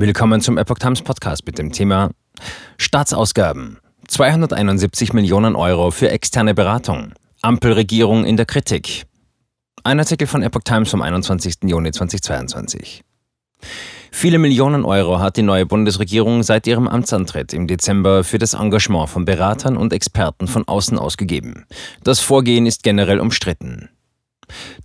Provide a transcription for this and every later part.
Willkommen zum Epoch Times Podcast mit dem Thema Staatsausgaben. 271 Millionen Euro für externe Beratung. Ampelregierung in der Kritik. Ein Artikel von Epoch Times vom 21. Juni 2022. Viele Millionen Euro hat die neue Bundesregierung seit ihrem Amtsantritt im Dezember für das Engagement von Beratern und Experten von außen ausgegeben. Das Vorgehen ist generell umstritten.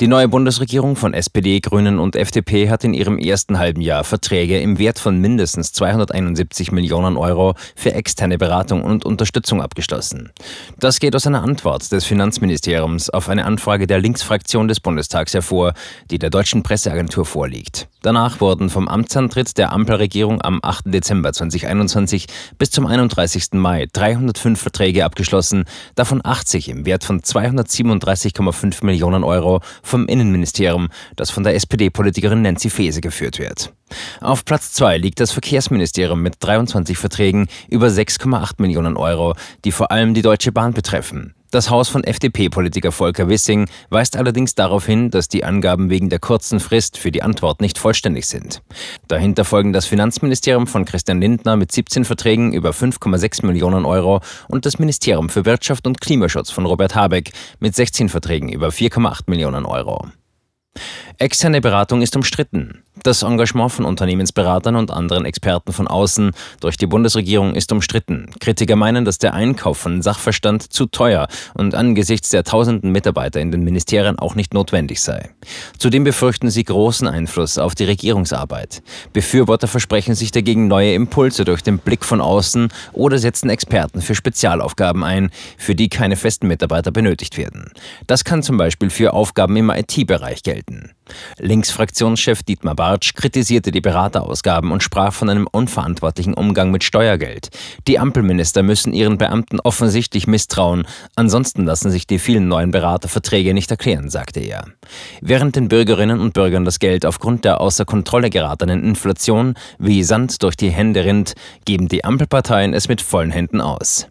Die neue Bundesregierung von SPD, Grünen und FDP hat in ihrem ersten halben Jahr Verträge im Wert von mindestens 271 Millionen Euro für externe Beratung und Unterstützung abgeschlossen. Das geht aus einer Antwort des Finanzministeriums auf eine Anfrage der Linksfraktion des Bundestags hervor, die der deutschen Presseagentur vorliegt. Danach wurden vom Amtsantritt der Ampelregierung am 8. Dezember 2021 bis zum 31. Mai 305 Verträge abgeschlossen, davon 80 im Wert von 237,5 Millionen Euro vom Innenministerium, das von der SPD-Politikerin Nancy Faeser geführt wird. Auf Platz 2 liegt das Verkehrsministerium mit 23 Verträgen über 6,8 Millionen Euro, die vor allem die Deutsche Bahn betreffen. Das Haus von FDP-Politiker Volker Wissing weist allerdings darauf hin, dass die Angaben wegen der kurzen Frist für die Antwort nicht vollständig sind. Dahinter folgen das Finanzministerium von Christian Lindner mit 17 Verträgen über 5,6 Millionen Euro und das Ministerium für Wirtschaft und Klimaschutz von Robert Habeck mit 16 Verträgen über 4,8 Millionen Euro. Externe Beratung ist umstritten. Das Engagement von Unternehmensberatern und anderen Experten von außen durch die Bundesregierung ist umstritten. Kritiker meinen, dass der Einkauf von Sachverstand zu teuer und angesichts der tausenden Mitarbeiter in den Ministerien auch nicht notwendig sei. Zudem befürchten sie großen Einfluss auf die Regierungsarbeit. Befürworter versprechen sich dagegen neue Impulse durch den Blick von außen oder setzen Experten für Spezialaufgaben ein, für die keine festen Mitarbeiter benötigt werden. Das kann zum Beispiel für Aufgaben im IT-Bereich gelten. Linksfraktionschef Dietmar Bartsch kritisierte die Beraterausgaben und sprach von einem unverantwortlichen Umgang mit Steuergeld. Die Ampelminister müssen ihren Beamten offensichtlich misstrauen, ansonsten lassen sich die vielen neuen Beraterverträge nicht erklären, sagte er. Während den Bürgerinnen und Bürgern das Geld aufgrund der außer Kontrolle geratenen Inflation wie Sand durch die Hände rinnt, geben die Ampelparteien es mit vollen Händen aus.